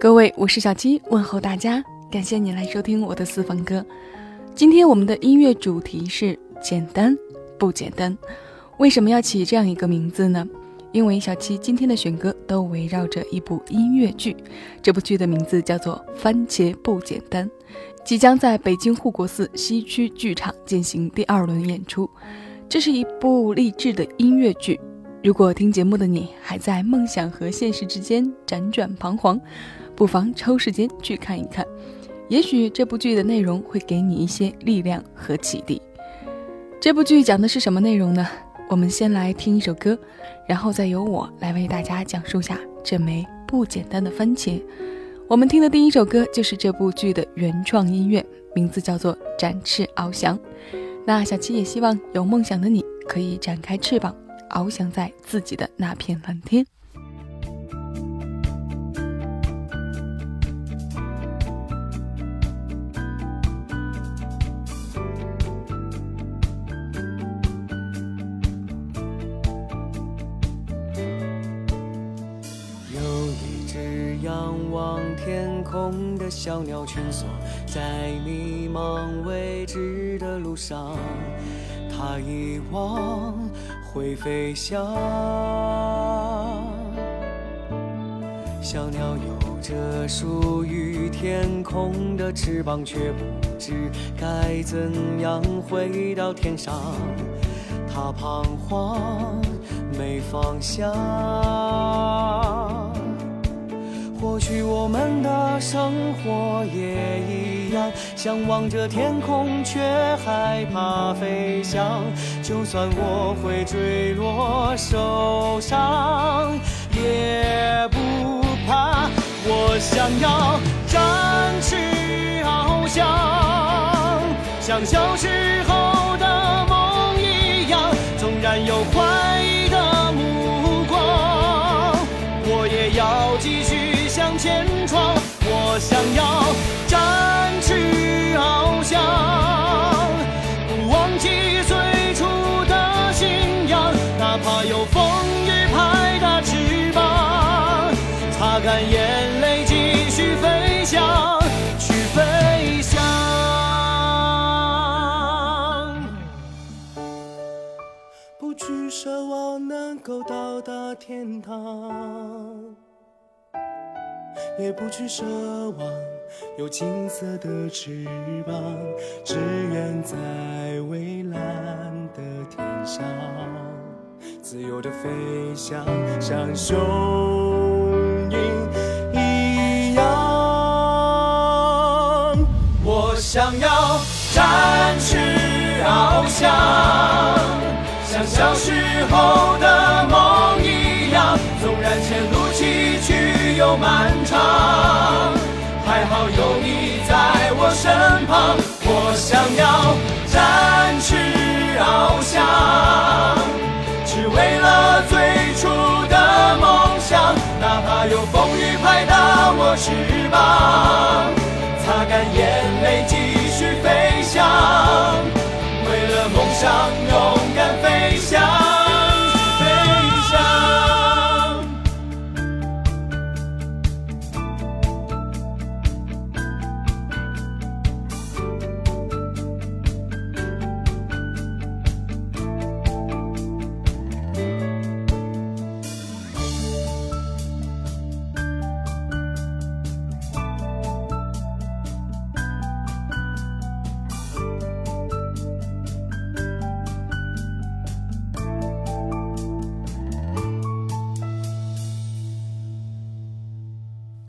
各位，我是小七，问候大家，感谢你来收听我的私房歌。今天我们的音乐主题是简单不简单？为什么要起这样一个名字呢？因为小七今天的选歌都围绕着一部音乐剧，这部剧的名字叫做《番茄不简单》，即将在北京护国寺西区剧场进行第二轮演出。这是一部励志的音乐剧。如果听节目的你还在梦想和现实之间辗转彷徨，不妨抽时间去看一看，也许这部剧的内容会给你一些力量和启迪。这部剧讲的是什么内容呢？我们先来听一首歌，然后再由我来为大家讲述下这枚不简单的番茄。我们听的第一首歌就是这部剧的原创音乐，名字叫做《展翅翱翔》。那小七也希望有梦想的你可以展开翅膀。翱翔在自己的那片蓝天。空的小鸟，蜷缩在迷茫未知的路上，它遗忘。会飞翔，小鸟有着属于天空的翅膀，却不知该怎样回到天上。它彷徨，没方向。或许我们的生活也一样，向往着天空，却害怕飞翔。就算我会坠落受伤，也不怕。我想要展翅翱翔，像小时候我想要展翅翱翔，不忘记最初的信仰，哪怕有风雨拍打翅膀，擦干眼泪继续飞翔，去飞翔。不去奢望能够到达天堂。也不去奢望有金色的翅膀，只愿在蔚蓝的天上自由的飞翔，像雄鹰一样。我想要展翅翱翔，像小时候的梦又漫长。还好有你在我身旁，我想要展翅翱翔，只为了最初的梦想。哪怕有风雨拍打我翅膀，擦干眼泪继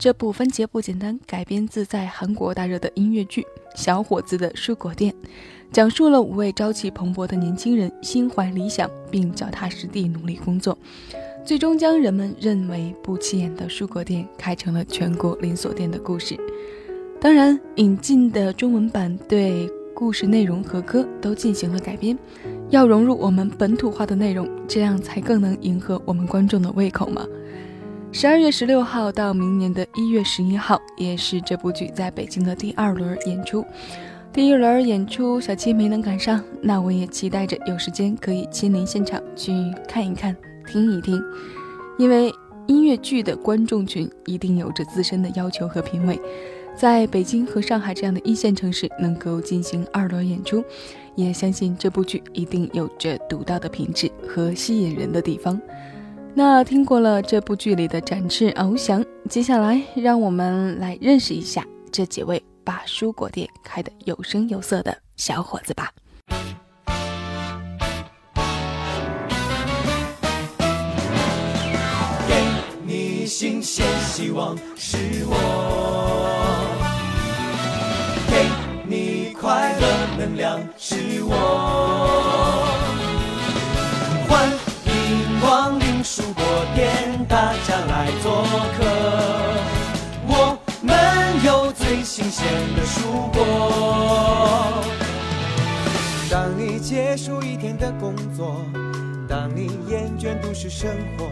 这部番茄不简单改编自在韩国大热的音乐剧《小伙子的蔬果店》，讲述了五位朝气蓬勃的年轻人心怀理想，并脚踏实地努力工作，最终将人们认为不起眼的蔬果店开成了全国连锁店的故事。当然，引进的中文版对故事内容和歌都进行了改编，要融入我们本土化的内容，这样才更能迎合我们观众的胃口嘛。十二月十六号到明年的一月十一号，也是这部剧在北京的第二轮演出。第一轮演出，小七没能赶上，那我也期待着有时间可以亲临现场去看一看、听一听。因为音乐剧的观众群一定有着自身的要求和品味，在北京和上海这样的一线城市能够进行二轮演出，也相信这部剧一定有着独到的品质和吸引人的地方。那听过了这部剧里的展翅翱翔，接下来让我们来认识一下这几位把蔬果店开得有声有色的小伙子吧。给你新鲜希望是我，给你快乐能量是我，大家来做客，我们有最新鲜的蔬果。当你结束一天的工作，当你厌倦都市生活，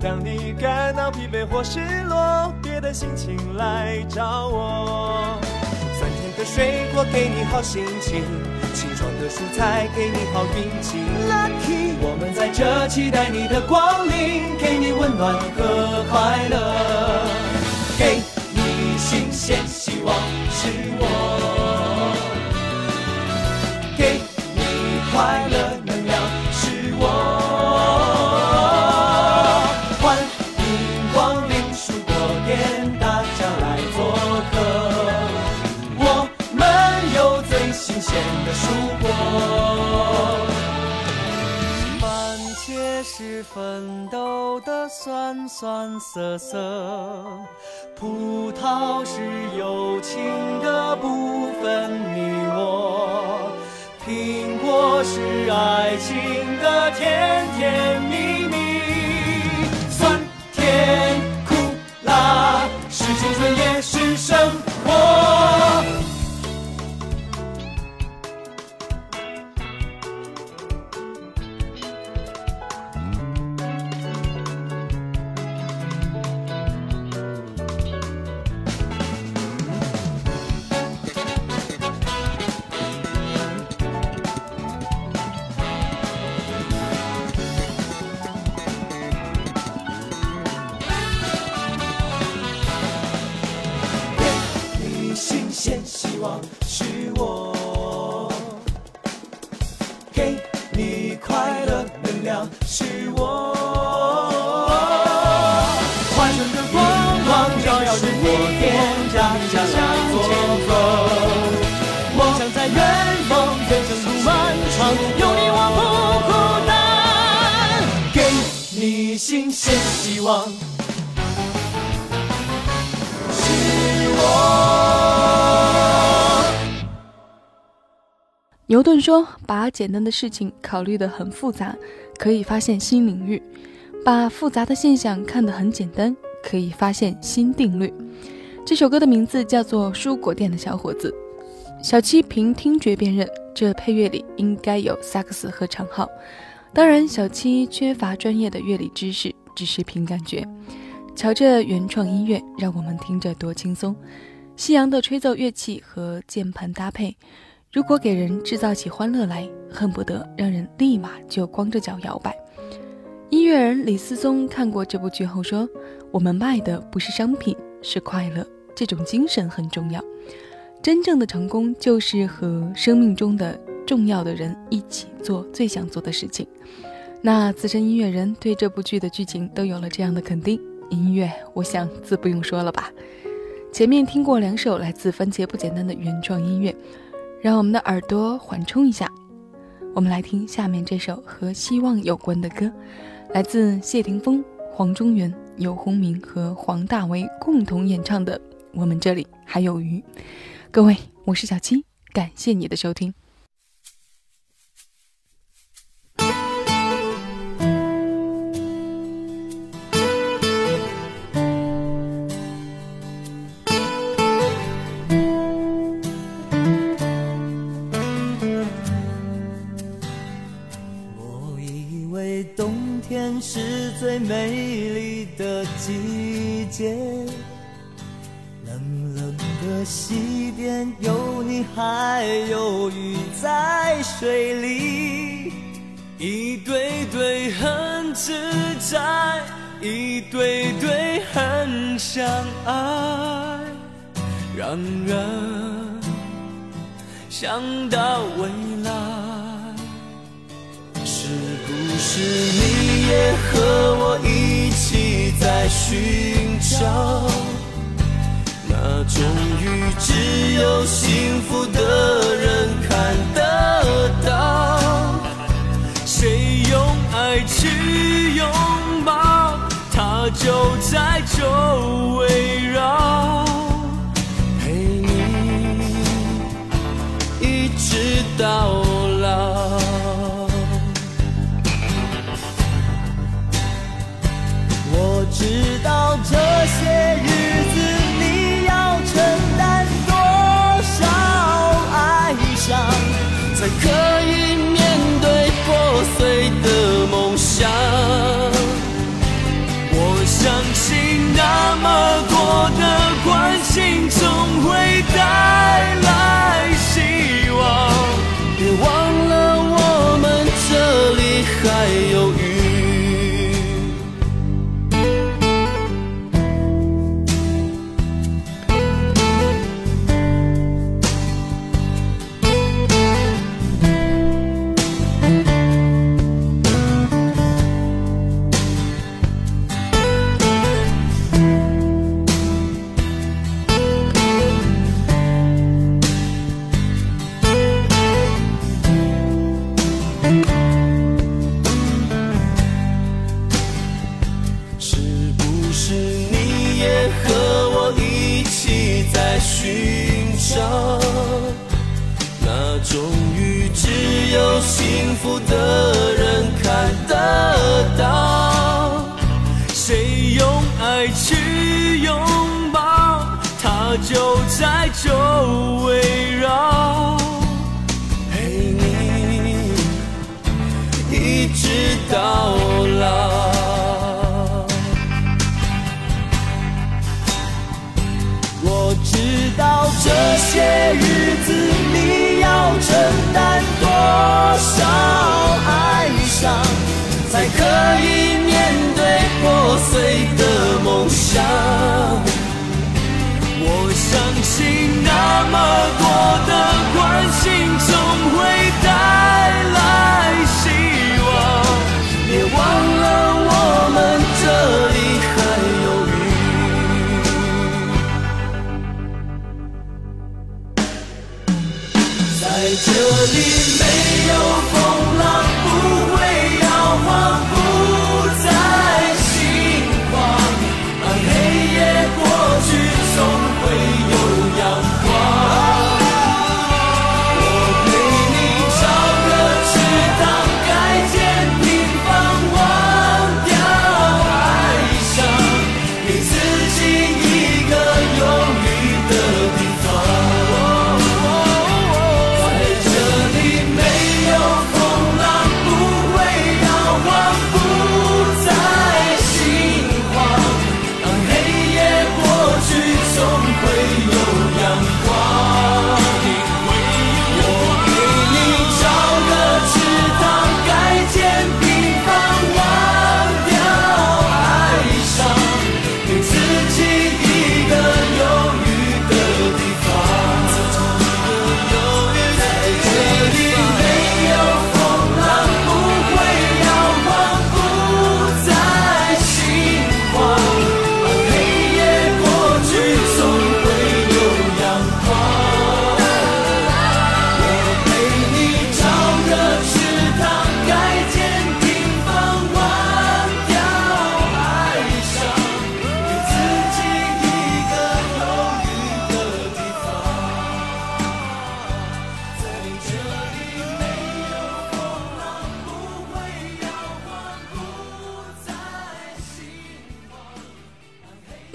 当你感到疲惫或失落，别的心情来找我。的水果给你好心情，清爽的蔬菜给你好运气。Lucky，我们在这期待你的光临，给你温暖和快乐，给你新鲜希望是我。给你快乐酸涩涩，葡萄是友情的不分你我，苹果是爱情的甜甜蜜蜜，酸甜苦辣是青春也新鲜希望。是我。牛顿说：“把简单的事情考虑得很复杂，可以发现新领域；把复杂的现象看得很简单，可以发现新定律。”这首歌的名字叫做《蔬果店的小伙子》。小七凭听觉辨认，这配乐里应该有萨克斯和长号。当然，小七缺乏专业的乐理知识，只是凭感觉。瞧这原创音乐，让我们听着多轻松。西洋的吹奏乐器和键盘搭配，如果给人制造起欢乐来，恨不得让人立马就光着脚摇摆。音乐人李思松看过这部剧后说：“我们卖的不是商品，是快乐，这种精神很重要。真正的成功就是和生命中的重要的人一起做最想做的事情。”那资深音乐人对这部剧的剧情都有了这样的肯定。音乐，我想自不用说了吧。前面听过两首来自番茄不简单的原创音乐，让我们的耳朵缓冲一下。我们来听下面这首和希望有关的歌，来自谢霆锋、黄中原、游鸿明和黄大为共同演唱的《我们这里还有鱼》。各位，我是小七，感谢你的收听。让人想到未来。是不是你也和我一起在寻找那种雨只有幸福的人看得到？谁用爱去拥抱，它就在周围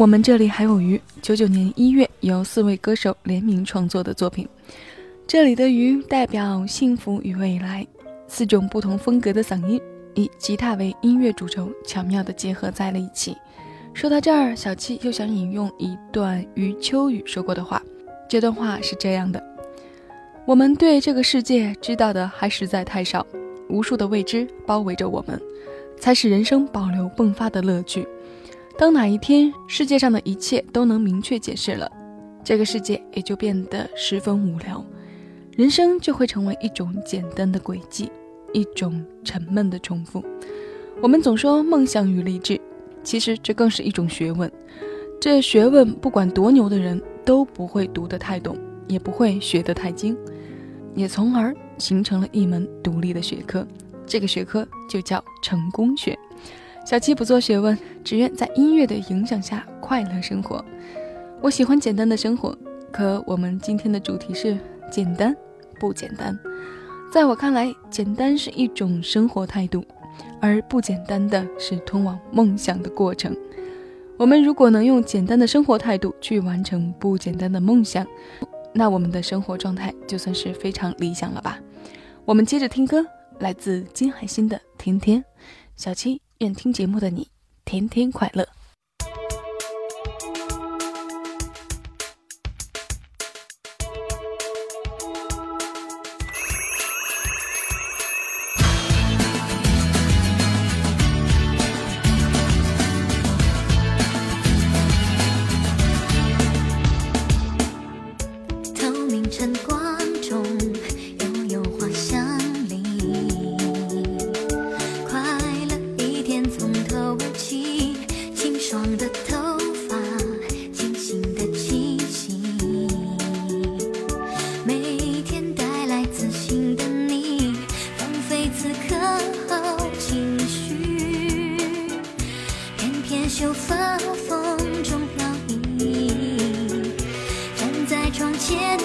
我们这里还有鱼，九九年一月由四位歌手联名创作的作品。这里的鱼代表幸福与未来，四种不同风格的嗓音以吉他为音乐主轴，巧妙地结合在了一起。说到这儿，小七又想引用一段余秋雨说过的话。这段话是这样的：我们对这个世界知道的还实在太少，无数的未知包围着我们，才使人生保留迸发的乐趣。当哪一天世界上的一切都能明确解释了，这个世界也就变得十分无聊，人生就会成为一种简单的轨迹，一种沉闷的重复。我们总说梦想与励志，其实这更是一种学问。这学问不管多牛的人都不会读得太懂，也不会学得太精，也从而形成了一门独立的学科。这个学科就叫成功学。小七不做学问，只愿在音乐的影响下快乐生活。我喜欢简单的生活，可我们今天的主题是简单不简单。在我看来，简单是一种生活态度，而不简单的是通往梦想的过程。我们如果能用简单的生活态度去完成不简单的梦想，那我们的生活状态就算是非常理想了吧。我们接着听歌，来自金海心的《天天》，小七。愿听节目的你天天快乐。天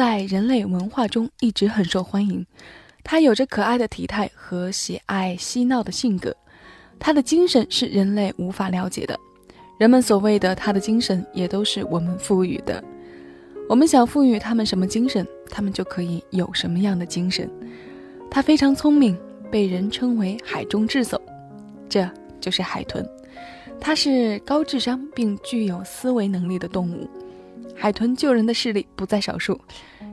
在人类文化中一直很受欢迎。它有着可爱的体态和喜爱嬉闹的性格。它的精神是人类无法了解的。人们所谓的它的精神，也都是我们赋予的。我们想赋予它们什么精神，它们就可以有什么样的精神。它非常聪明，被人称为海中智叟，这就是海豚。它是高智商并具有思维能力的动物。海豚救人的事例不在少数，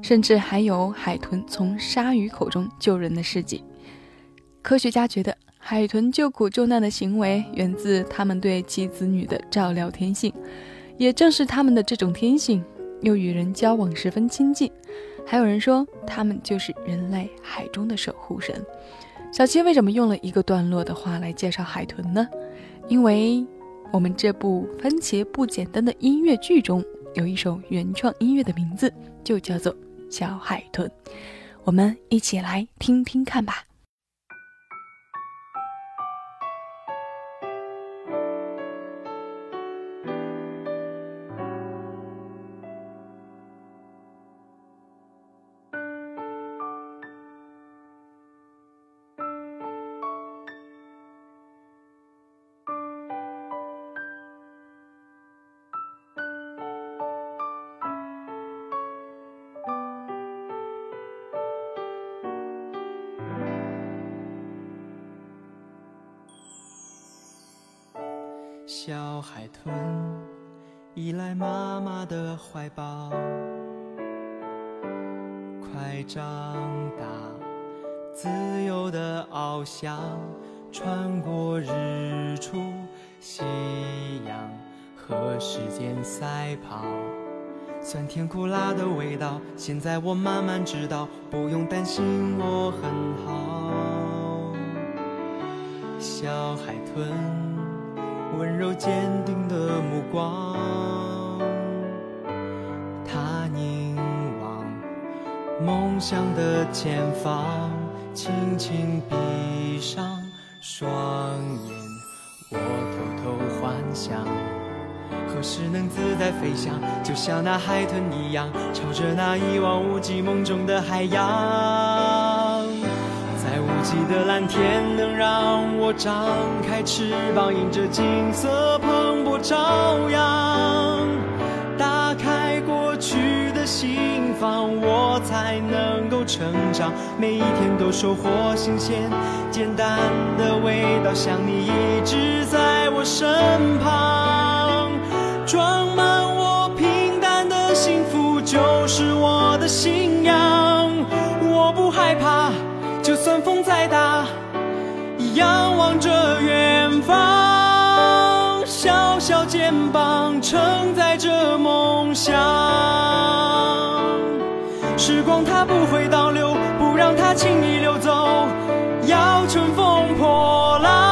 甚至还有海豚从鲨鱼口中救人的事迹。科学家觉得，海豚救苦救难的行为源自他们对其子女的照料天性。也正是他们的这种天性，又与人交往十分亲近。还有人说，他们就是人类海中的守护神。小七为什么用了一个段落的话来介绍海豚呢？因为我们这部《番茄不简单》的音乐剧中有一首原创音乐的名字就叫做《小海豚》，我们一起来听听看吧。小海豚依赖妈妈的怀抱，快长大，自由的翱翔，穿过日出、夕阳和时间赛跑。酸甜苦辣的味道，现在我慢慢知道，不用担心，我很好。小海豚。温柔坚定的目光，他凝望梦想的前方，轻轻闭上双眼，我偷偷幻想，何时能自在飞翔，就像那海豚一样，朝着那一望无际梦中的海洋。记得蓝天能让我张开翅膀，迎着金色蓬勃朝阳。打开过去的心房，我才能够成长。每一天都收获新鲜、简单的味道，想你一直在我身旁。装满我平淡的幸福，就是我的信仰。我不害怕。就算风再大，仰望着远方，小小肩膀承载着梦想，时光它不会倒流，不让它轻易流走，要乘风破浪。